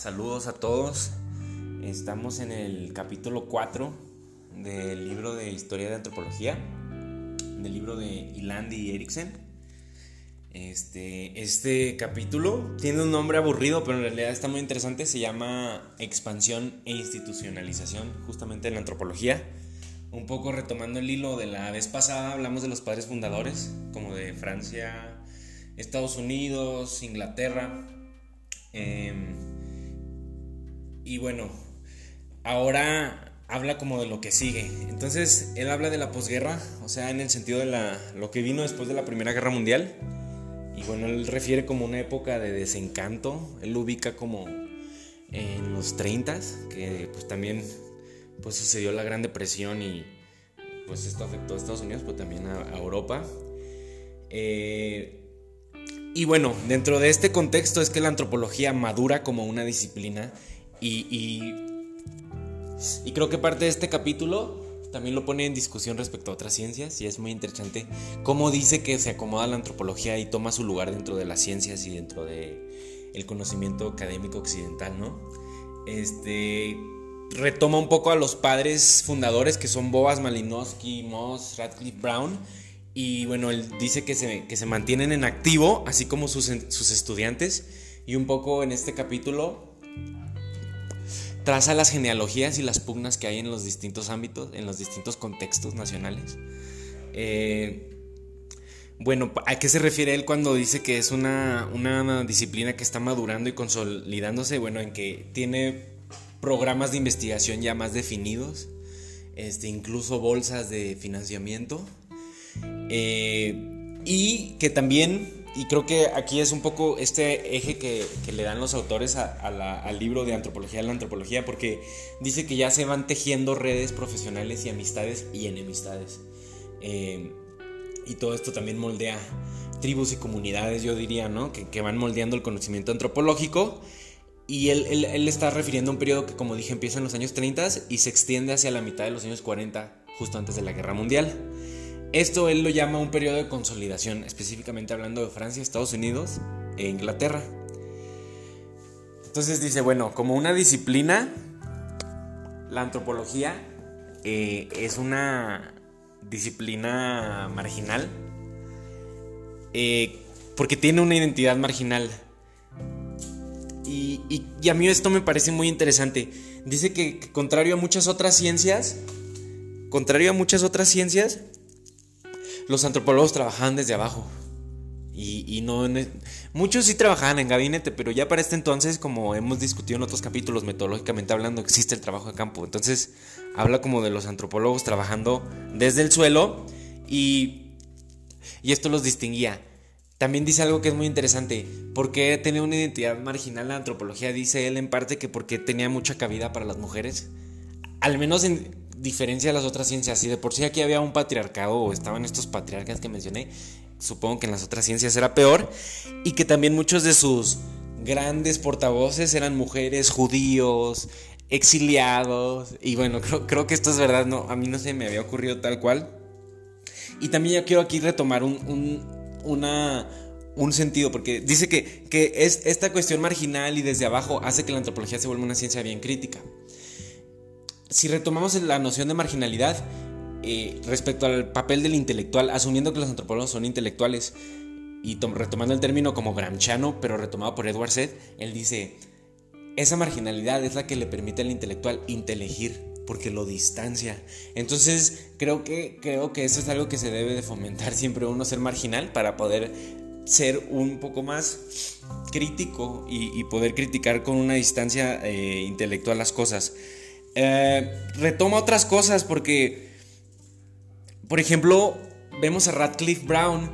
Saludos a todos. Estamos en el capítulo 4 del libro de Historia de Antropología, del libro de Ilandi y Eriksen. Este, este capítulo tiene un nombre aburrido, pero en realidad está muy interesante. Se llama Expansión e Institucionalización, justamente en la antropología. Un poco retomando el hilo de la vez pasada, hablamos de los padres fundadores, como de Francia, Estados Unidos, Inglaterra. Em, y bueno, ahora habla como de lo que sigue. Entonces, él habla de la posguerra, o sea, en el sentido de la, lo que vino después de la Primera Guerra Mundial. Y bueno, él refiere como una época de desencanto. Él lo ubica como en los 30, que pues también pues sucedió la Gran Depresión y pues esto afectó a Estados Unidos, pero también a, Europa. Eh, y bueno, dentro de este contexto es que la antropología madura como una disciplina y, y, creo que parte de este capítulo también lo pone en discusión respecto a otras ciencias y es muy interesante cómo dice que se acomoda la antropología y toma su lugar dentro de las ciencias y dentro de el conocimiento académico occidental, ¿no? Este retoma un poco a los padres fundadores que son Boas, Malinowski, Moss, Radcliffe Brown. Y bueno, él dice que se, que se mantienen en activo, así como sus, sus estudiantes. Y un poco en este capítulo traza las genealogías y las pugnas que hay en los distintos ámbitos, en los distintos contextos nacionales. Eh, bueno, ¿a qué se refiere él cuando dice que es una, una, disciplina que está madurando y consolidándose? Bueno, en que tiene programas de investigación ya más definidos, este, incluso bolsas de financiamiento. Eh, y que también, y creo que aquí es un poco este eje que, le dan los autores al libro de antropología de la antropología, porque dice que ya se van tejiendo redes profesionales y amistades y enemistades. Eh, y todo esto también moldea tribus y comunidades, yo diría, ¿no? Que, van moldeando el conocimiento antropológico y él, él, está refiriendo a un periodo que, como dije, empieza en los años 30 y se extiende hacia la mitad de los años 40, justo antes de la Guerra Mundial. Esto él lo llama un periodo de consolidación, específicamente hablando de Francia, Estados Unidos e Inglaterra. Entonces dice, bueno, como una disciplina, la antropología eh, es una disciplina marginal eh, porque tiene una identidad marginal y, a mí esto me parece muy interesante. Dice que, contrario a muchas otras ciencias, contrario a muchas otras ciencias, los antropólogos trabajaban desde abajo. Y, no. Muchos sí trabajaban en gabinete, pero ya para este entonces, como hemos discutido en otros capítulos, metodológicamente hablando, existe el trabajo de campo. Entonces, habla como de los antropólogos trabajando desde el suelo y, y esto los distinguía. También dice algo que es muy interesante. ¿Por qué tenía una identidad marginal la antropología? Dice él en parte que porque tenía mucha cabida para las mujeres. Al menos en diferencia de las otras ciencias. Si de por sí aquí había un patriarcado o estaban estos patriarcas que mencioné, supongo que en las otras ciencias era peor. Y que también muchos de sus grandes portavoces eran mujeres, judíos, exiliados. Y bueno, creo, que esto es verdad. No, a mí no se me había ocurrido tal cual. Y también yo quiero aquí retomar un una, un sentido, porque dice que, es, esta cuestión marginal y desde abajo hace que la antropología se vuelva una ciencia bien crítica. Si retomamos la noción de marginalidad eh, respecto al papel del intelectual, asumiendo que los antropólogos son intelectuales, y retomando el término como gramsciano, pero retomado por Edward Said, él dice, esa marginalidad es la que le permite al intelectual intelegir porque lo distancia. Entonces creo que, creo que eso es algo que se debe de fomentar siempre uno ser marginal para poder ser un poco más crítico y, poder criticar con una distancia eh, intelectual las cosas. Eh, retoma otras cosas porque, por ejemplo, vemos a Radcliffe Brown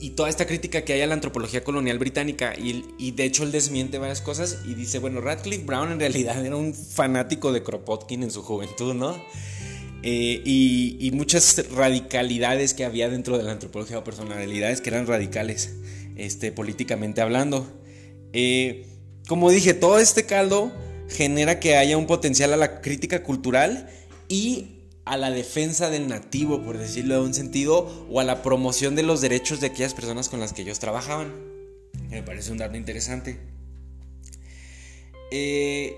y toda esta crítica que hay a la antropología colonial británica y, de hecho él desmiente varias cosas y dice, bueno, Radcliffe Brown en realidad era un fanático de Kropotkin en su juventud, ¿no? Eh, y, muchas radicalidades que había dentro de la antropología o personalidades que eran radicales, este, políticamente hablando. Eh, como dije, todo este caldo genera que haya un potencial a la crítica cultural y a la defensa del nativo, por decirlo de un sentido, o a la promoción de los derechos de aquellas personas con las que ellos trabajaban. Me parece un dato interesante. eh,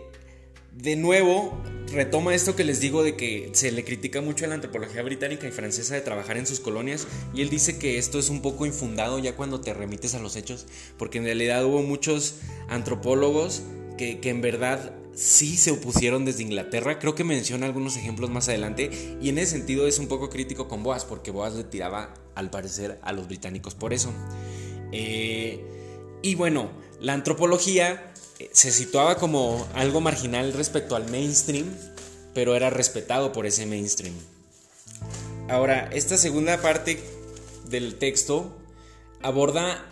de nuevo, retoma esto que les digo de que se le critica mucho a la antropología británica y francesa de trabajar en sus colonias y él dice que esto es un poco infundado ya cuando te remites a los hechos, porque en realidad hubo muchos antropólogos que, que en verdad sí se opusieron desde Inglaterra, creo que menciona algunos ejemplos más adelante y en ese sentido es un poco crítico con Boas porque Boas le tiraba al parecer a los británicos por eso. Eh, y bueno, la antropología eh, se situaba como algo marginal respecto al mainstream, pero era respetado por ese mainstream. Ahora, esta segunda parte del texto aborda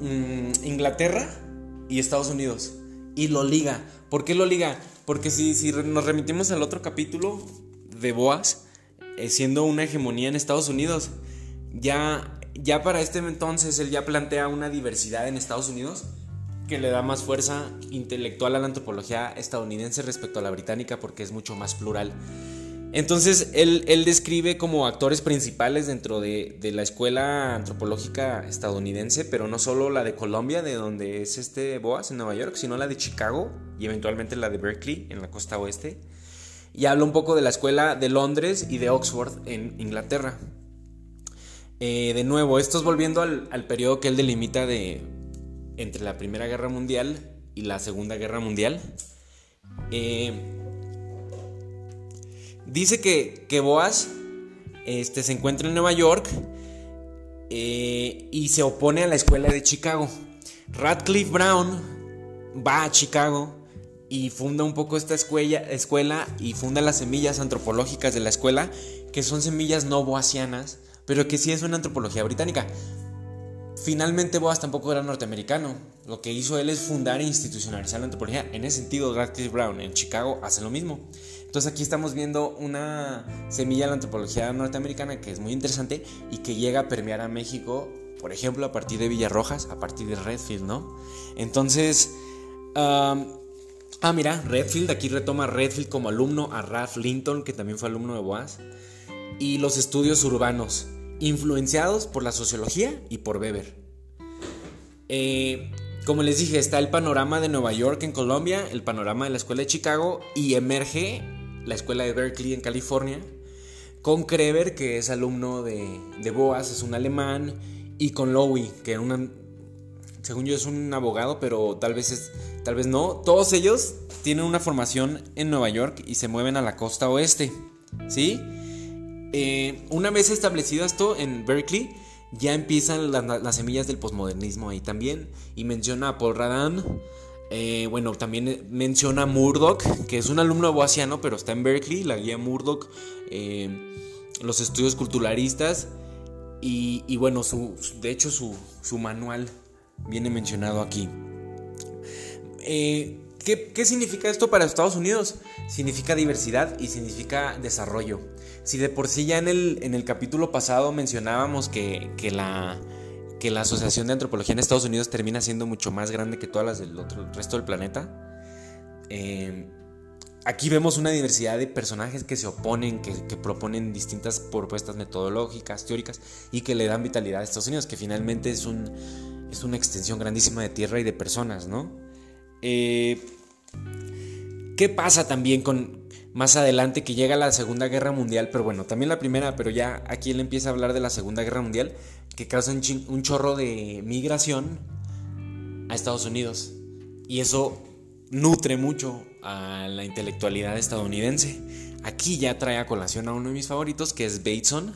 mm, Inglaterra y Estados Unidos y lo liga. ¿Por qué lo liga? Porque si, si nos remitimos al otro capítulo de Boas, eh, siendo una hegemonía en Estados Unidos, ya ya para este entonces él ya plantea una diversidad en Estados Unidos que le da más fuerza intelectual a la antropología estadounidense respecto a la británica porque es mucho más plural. Entonces él, describe como actores principales dentro de, la escuela antropológica estadounidense, pero no solo la de Colombia, de donde es este Boas en Nueva York, sino la de Chicago y eventualmente la de Berkeley en la costa oeste. Y habla un poco de la escuela de Londres y de Oxford en Inglaterra. Eh, de nuevo, esto es volviendo al, periodo que él delimita de entre la Primera Guerra Mundial y la Segunda Guerra Mundial. Eh, dice que, que Boas este, se encuentra en Nueva York eh, y se opone a la escuela de Chicago. Radcliffe Brown va a Chicago y funda un poco esta escuela, escuela y funda las semillas antropológicas de la escuela, que son semillas no boasianas pero que sí es una antropología británica. Finalmente Boas tampoco era norteamericano. Lo que hizo él es fundar e institucionalizar la antropología. En ese sentido, Radcliffe Brown en Chicago hace lo mismo. Entonces aquí estamos viendo una semilla de la antropología norteamericana que es muy interesante y que llega a permear a México, por ejemplo, a partir de Villarrojas, a partir de Redfield, ¿no? Entonces, ah, mira, Redfield, aquí retoma Redfield como alumno a Ralph Linton, que también fue alumno de Boas, y los estudios urbanos influenciados por la sociología y por Weber. Eh, como les dije, está el panorama de Nueva York en Colombia, el panorama de la escuela de Chicago y emerge la escuela de Berkeley en California, con Kreber, que es alumno de, Boas, es un alemán, y con Lowy, que según yo es un abogado, pero tal vez, es, tal vez no. Todos ellos tienen una formación en Nueva York y se mueven a la costa oeste, ¿sí? Eh, una vez establecido esto en Berkeley, ya empiezan las, semillas del posmodernismo ahí también. Y menciona a Paul Radin. Eh, bueno, también menciona a Murdoch, que es un alumno boasiano, pero está en Berkeley, la guía Murdoch, eh, los estudios culturalistas. Y, bueno, de hecho su, manual viene mencionado aquí. ¿qué, ¿Qué significa esto para Estados Unidos? Significa diversidad y significa desarrollo. Si de por sí ya en el, en el capítulo pasado mencionábamos que, la, que la Asociación de Antropología en Estados Unidos termina siendo mucho más grande que todas las del otro, resto del planeta, eh, aquí vemos una diversidad de personajes que se oponen, que, proponen distintas propuestas metodológicas, teóricas y que le dan vitalidad a Estados Unidos, que finalmente es, un, es una extensión grandísima de tierra y de personas, ¿no? Eh, ¿Qué pasa también con, más adelante que llega la Segunda Guerra Mundial, pero bueno, también la primera, pero ya aquí él empieza a hablar de la Segunda Guerra Mundial, que causa un, chorro de migración a Estados Unidos. Y eso nutre mucho a la intelectualidad estadounidense. Aquí ya trae a colación a uno de mis favoritos, que es Bateson.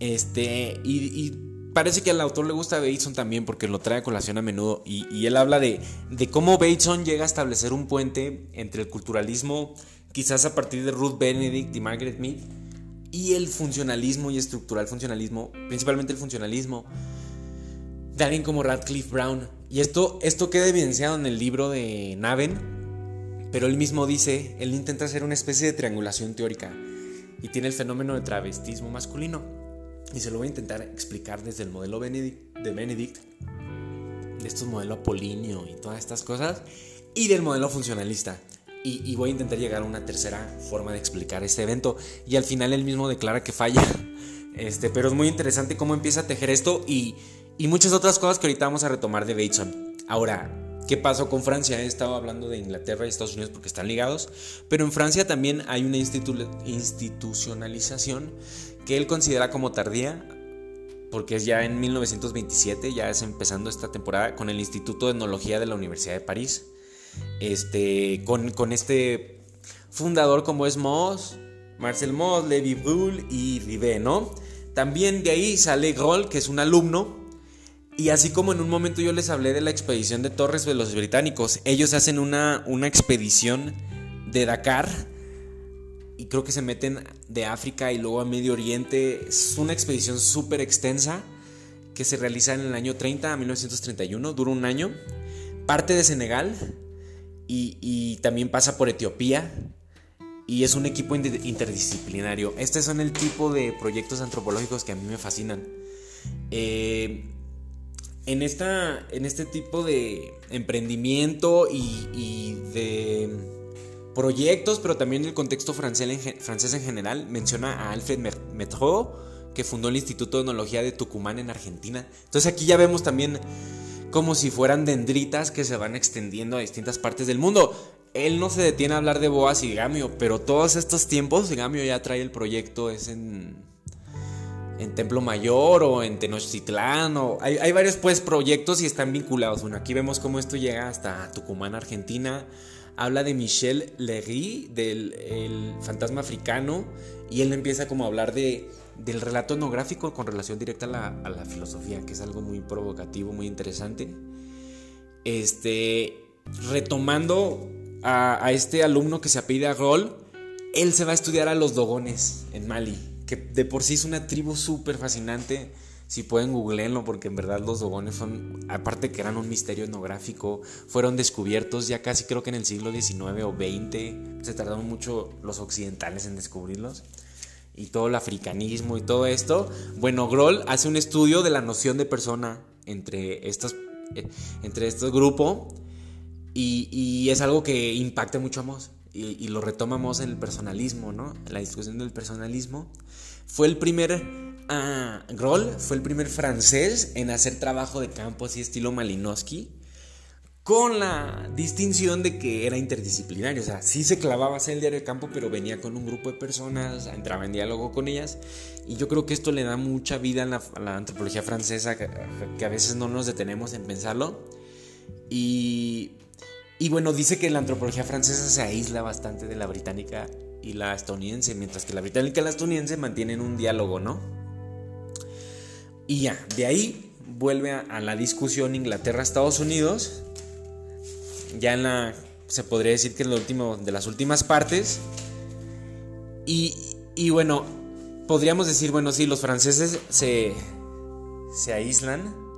Este, y, parece que al autor le gusta Bateson también porque lo trae a colación a menudo. Y, él habla de, de cómo Bateson llega a establecer un puente entre el culturalismo quizás a partir de Ruth Benedict y Margaret Mead, y el funcionalismo y estructural funcionalismo, principalmente el funcionalismo, de alguien como Radcliffe Brown. Y esto, esto queda evidenciado en el libro de Naven, pero él mismo dice, él intenta hacer una especie de triangulación teórica y tiene el fenómeno de travestismo masculino. Y se lo voy a intentar explicar desde el modelo Benedict, de Benedict, de estos modelos apolíneo y todas estas cosas, y del modelo funcionalista. Y, voy a intentar llegar a una tercera forma de explicar este evento. Y al final él mismo declara que falla. Este, pero es muy interesante cómo empieza a tejer esto y, muchas otras cosas que ahorita vamos a retomar de Bateson. Ahora, ¿Qué pasó con Francia? He estado hablando de Inglaterra y Estados Unidos porque están ligados, pero en Francia también hay una institucionalización que él considera como tardía, porque es ya en 1927, ya es empezando esta temporada, con el Instituto de Etnología de la Universidad de París, este, con, con este fundador como es Moss, Marcel Moss, Levi Brul y Rivet, ¿no? También de ahí sale Groll, que es un alumno y así como en un momento yo les hablé de la expedición de Torres de los británicos, ellos hacen una, una expedición de Dakar y creo que se meten de África y luego a Medio Oriente. Es una expedición súper extensa que se realiza en el año 30 a 1931, dura un año. Parte de Senegal y, también pasa por Etiopía y es un equipo interdisciplinario. Este son el tipo de proyectos antropológicos que a mí me fascinan. Eh, en, esta, en este tipo de emprendimiento y, de proyectos, pero también el contexto francés en, francés en general, menciona a Alfred Metro, que fundó el Instituto de Etnología de Tucumán en Argentina. Entonces aquí ya vemos también como si fueran dendritas que se van extendiendo a distintas partes del mundo. Él no se detiene a hablar de Boas y Gamio, pero todos estos tiempos Gamio ya trae el proyecto, es en en Templo Mayor o en Tenochtitlán. O hay, varios pues proyectos y están vinculados. Bueno, aquí vemos cómo esto llega hasta Tucumán, Argentina. Habla de Michel Legui, del fantasma africano, y él empieza como a hablar de, del relato etnográfico con relación directa a la, filosofía, que es algo muy provocativo, muy interesante. Este, retomando a, este alumno que se apellida Rol, él se va a estudiar a los dogones en Mali que de por sí es una tribu súper fascinante. Si pueden googleenlo, porque en verdad los dogones son, aparte que eran un misterio etnográfico, fueron descubiertos ya casi creo que en el siglo XIX o XX. Se tardaron mucho los occidentales en descubrirlos. Y todo el africanismo y todo esto. Bueno, Groll hace un estudio de la noción de persona entre estos, eh, entre estos grupos. Y, es algo que impacta mucho a Moss. Y, y, lo retomamos en el personalismo, ¿no? La discusión del personalismo. Fue el primer uh, Groll, fue el primer francés en hacer trabajo de campo así estilo Malinowski, con la distinción de que era interdisciplinario, o sea, sí se clavaba a el diario de campo, pero venía con un grupo de personas, entraba en diálogo con ellas, y yo creo que esto le da mucha vida a la, antropología francesa, que, a veces no nos detenemos en pensarlo, y, bueno, dice que la antropología francesa se aísla bastante de la británica y la estadounidense, mientras que la británica y la estadounidense mantienen un diálogo, ¿no? Y ya, de ahí vuelve a, la discusión Inglaterra-Estados Unidos, ya en la, se podría decir que es lo último de las últimas partes, y, y bueno, podríamos decir, bueno, sí, los franceses se, se aíslan,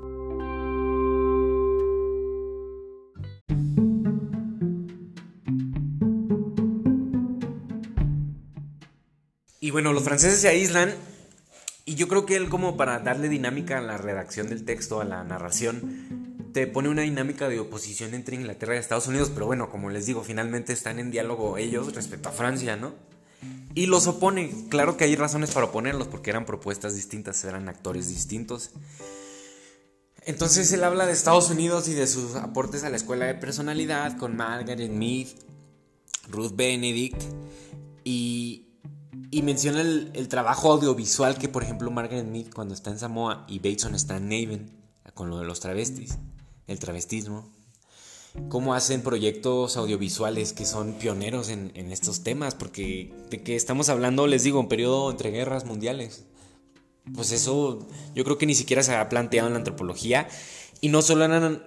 Y bueno, los franceses se aíslan y yo creo que él como para darle dinámica a la redacción del texto, a la narración, te pone una dinámica de oposición entre Inglaterra y Estados Unidos, pero bueno, como les digo, finalmente están en diálogo ellos respecto a Francia, ¿no? Y los opone, claro que hay razones para oponerlos, porque eran propuestas distintas, eran actores distintos. Entonces él habla de Estados Unidos y de sus aportes a la escuela de personalidad con Margaret Mead, Ruth Benedict y, y menciona el, trabajo audiovisual que, por ejemplo, Margaret Mead cuando está en Samoa y Bateson está en Naven, con lo de los travestis, el travestismo. Cómo hacen proyectos audiovisuales que son pioneros en, estos temas, porque de que estamos hablando, les digo, un periodo entre guerras mundiales. Pues eso yo creo que ni siquiera se ha planteado en la antropología. Y no solo eran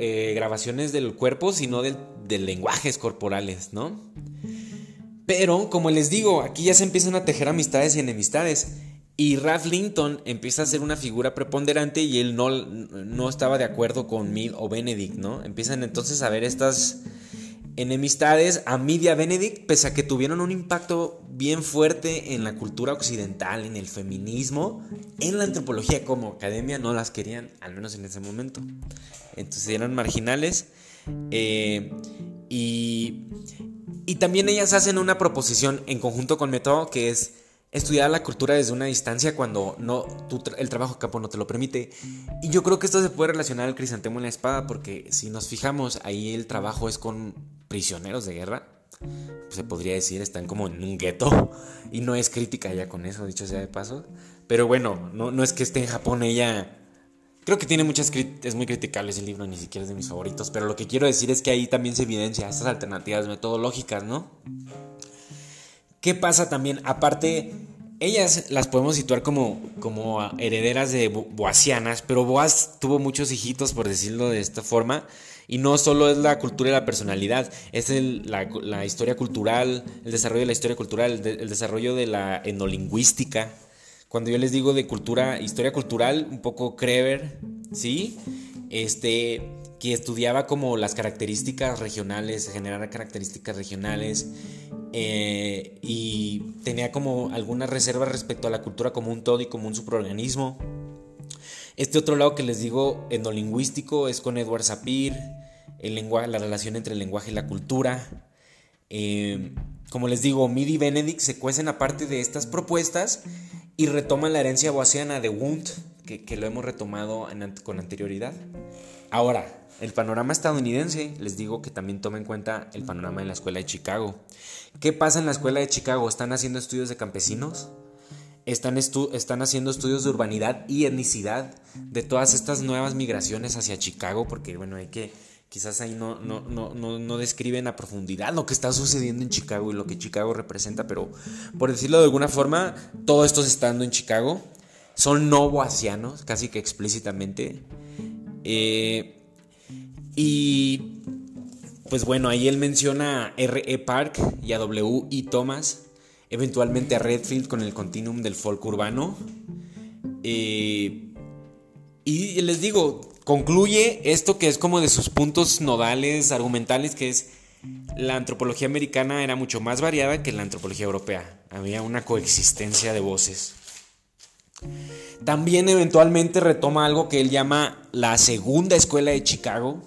eh, grabaciones del cuerpo, sino de, de lenguajes corporales, ¿no? Pero, como les digo, aquí ya se empiezan a tejer amistades y enemistades. Y Ralph Linton empieza a ser una figura preponderante y él no, no estaba de acuerdo con Mid o Benedict, ¿no? Empiezan entonces a ver estas enemistades a Mid y a Benedict, pese a que tuvieron un impacto bien fuerte en la cultura occidental, en el feminismo, en la antropología como academia no las querían, al menos en ese momento. Entonces eran marginales. Eh, y y también ellas hacen una proposición en conjunto con Metro que es estudiar la cultura desde una distancia cuando no, el trabajo campo no te lo permite. Y yo creo que esto se puede relacionar al crisantemo en la espada porque si nos fijamos, ahí el trabajo es con prisioneros de guerra. se podría decir, están como en un gueto. Y no es crítica ya con eso, dicho sea de paso. Pero bueno, no, no es que esté en Japón ella... Creo que tiene muchas es muy criticable ese libro, ni siquiera es de mis favoritos, pero lo que quiero decir es que ahí también se evidencia estas alternativas metodológicas, ¿no? ¿Qué pasa también? Aparte, ellas las podemos situar como, como herederas de boasianas, pero Boas tuvo muchos hijitos, por decirlo de esta forma, y no solo es la cultura y la personalidad, es la, historia cultural, el desarrollo de la historia cultural, el, desarrollo de la etnolingüística. Cuando yo les digo de cultura, historia cultural, un poco Kreber, ¿sí? Este, que estudiaba como las características regionales, generar características regionales eh, y tenía como algunas reservas respecto a la cultura como un todo y como un superorganismo. Este otro lado que les digo etnolingüístico es con Edward Sapir, el lenguaje, la relación entre el lenguaje y la cultura. Eh, como les digo, Midi y Benedict se cuecen aparte de estas propuestas y retoman la herencia boasiana de Wundt, que, lo hemos retomado con anterioridad. Ahora, el panorama estadounidense, les digo que también toma en cuenta el panorama de la escuela de Chicago. ¿Qué pasa en la escuela de Chicago? ¿Están haciendo estudios de campesinos? Están, están, haciendo estudios de urbanidad y etnicidad de todas estas nuevas migraciones hacia Chicago, porque bueno, hay que, quizás ahí no, no, no, no, describen a profundidad lo que está sucediendo en Chicago y lo que Chicago representa, pero por decirlo de alguna forma, todo esto está estando en Chicago. Son no casi que explícitamente. Eh, y pues bueno, ahí él menciona a R.E. Park y a W.E. Thomas, eventualmente a Redfield con el continuum del folk urbano. Eh, y les digo, concluye esto que es como de sus puntos nodales, argumentales, que es la antropología americana era mucho más variada que la antropología europea. Había una coexistencia de voces. También eventualmente retoma algo que él llama la segunda escuela de Chicago,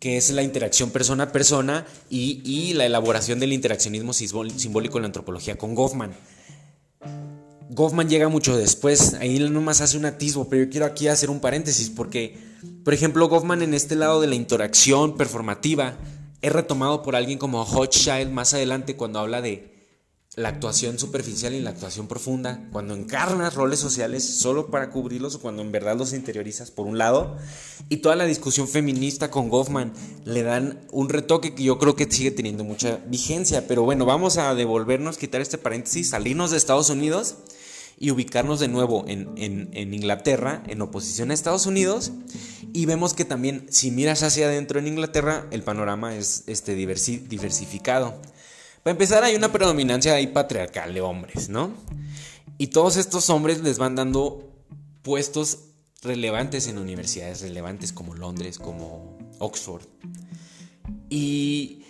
que es la interacción persona a persona y, la elaboración del interaccionismo simbólico en la antropología con Goffman. Goffman llega mucho después, ahí nomás hace un atisbo, pero yo quiero aquí hacer un paréntesis porque, por ejemplo, Goffman en este lado de la interacción performativa es retomado por alguien como Hochschild más adelante cuando habla de la actuación superficial y la actuación profunda, cuando encarnas roles sociales solo para cubrirlos o cuando en verdad los interiorizas por un lado, y toda la discusión feminista con Goffman le dan un retoque que yo creo que sigue teniendo mucha vigencia, pero bueno, vamos a devolvernos, quitar este paréntesis, salirnos de Estados Unidos y ubicarnos de nuevo en, en Inglaterra, en oposición a Estados Unidos, y vemos que también si miras hacia adentro en Inglaterra, el panorama es este, diversificado. Para empezar, hay una predominancia ahí patriarcal de hombres, ¿no? Y todos estos hombres les van dando puestos relevantes en universidades relevantes como Londres, como Oxford. Y,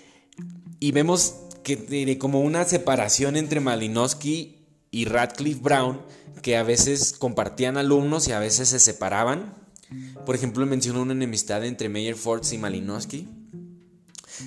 vemos que tiene como una separación entre Malinowski y Radcliffe Brown, que a veces compartían alumnos y a veces se separaban. Por ejemplo, menciono una enemistad entre Meyer Fords y Malinowski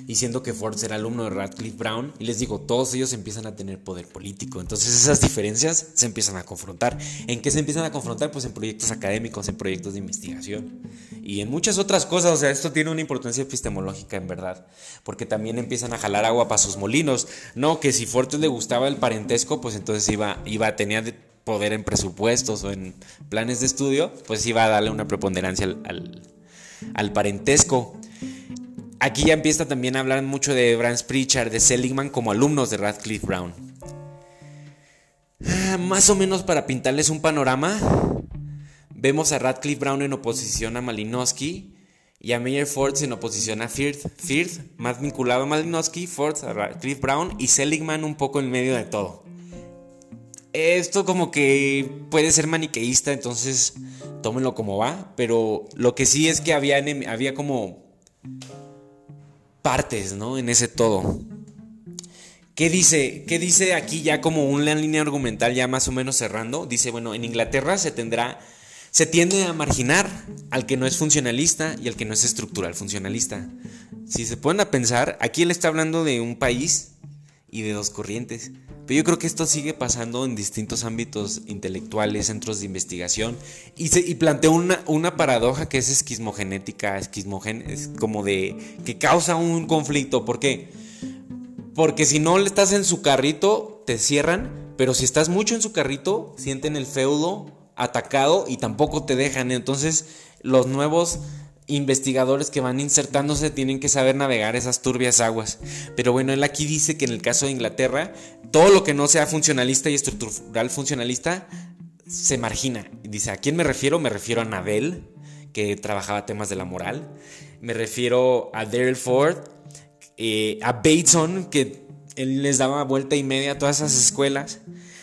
diciendo que Ford era alumno de Radcliffe Brown. Y les digo, todos ellos empiezan a tener poder político. Entonces esas diferencias se empiezan a confrontar. ¿En qué se empiezan a confrontar? Pues en proyectos académicos, en proyectos de investigación. Y en muchas otras cosas. O sea, esto tiene una importancia epistemológica en verdad. Porque también empiezan a jalar agua para sus molinos. No, que si Ford le gustaba el parentesco, pues entonces iba, iba tenía poder en presupuestos o en planes de estudio, pues iba a darle una preponderancia al, al parentesco. Aquí ya empieza también a hablar mucho de Brans Pritchard, de Seligman como alumnos de Radcliffe Brown. Ah, más o menos para pintarles un panorama, vemos a Radcliffe Brown en oposición a Malinowski y a Meyer Ford en oposición a Firth. Firth, más vinculado a Malinowski, Ford a Radcliffe Brown y Seligman un poco en medio de todo. Esto como que puede ser maniqueísta, entonces tómenlo como va, pero lo que sí es que había, había como partes, ¿no? En ese todo. ¿Qué dice? ¿Qué dice aquí ya como una línea argumental ya más o menos cerrando? Dice, bueno, en Inglaterra se tendrá, se tiende a marginar al que no es funcionalista y al que no es estructural funcionalista. Si se ponen a pensar, aquí él está hablando de un país y de dos corrientes. Pero yo creo que esto sigue pasando en distintos ámbitos intelectuales, centros de investigación, y, se, y plantea una, una, paradoja que es esquismogenética, esquismogen, es como de que causa un conflicto. ¿Por qué? Porque si no estás en su carrito, te cierran, pero si estás mucho en su carrito, sienten el feudo atacado y tampoco te dejan. Entonces, los nuevos investigadores que van insertándose tienen que saber navegar esas turbias aguas. Pero bueno, él aquí dice que en el caso de Inglaterra, todo lo que no sea funcionalista y estructural funcionalista se margina. Dice, ¿a quién me refiero? Me refiero a Nabel, que trabajaba temas de la moral. Me refiero a Daryl Ford, eh, a Bateson, que él les daba vuelta y media a todas esas escuelas.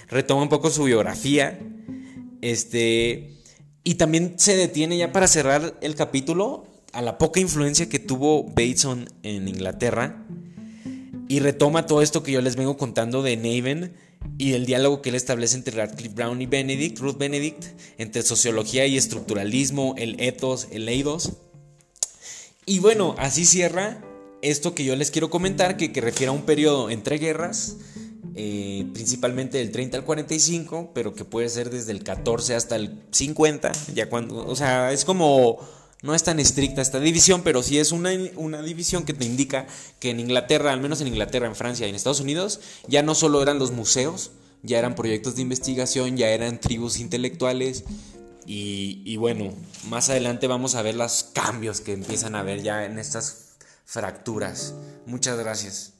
Retoma un poco su biografía. Este y también se detiene ya para cerrar el capítulo a la poca influencia que tuvo Bateson en Inglaterra y retoma todo esto que yo les vengo contando de Naven y el diálogo que él establece entre Radcliffe Brown y Benedict, Ruth Benedict, entre sociología y estructuralismo, el ethos, el eidos. Y bueno, así cierra esto que yo les quiero comentar, que, que refiere a un periodo entre guerras, eh, principalmente del 30 al 45, pero que puede ser desde el 14 hasta el 50, ya cuando, o sea, es como, no es tan estricta esta división, pero sí es una, una división que te indica que en Inglaterra, al menos en Inglaterra, en Francia y en Estados Unidos, ya no solo eran los museos, ya eran proyectos de investigación, ya eran tribus intelectuales, y, y, bueno, más adelante vamos a ver los cambios que empiezan a haber ya en estas fracturas. Muchas gracias.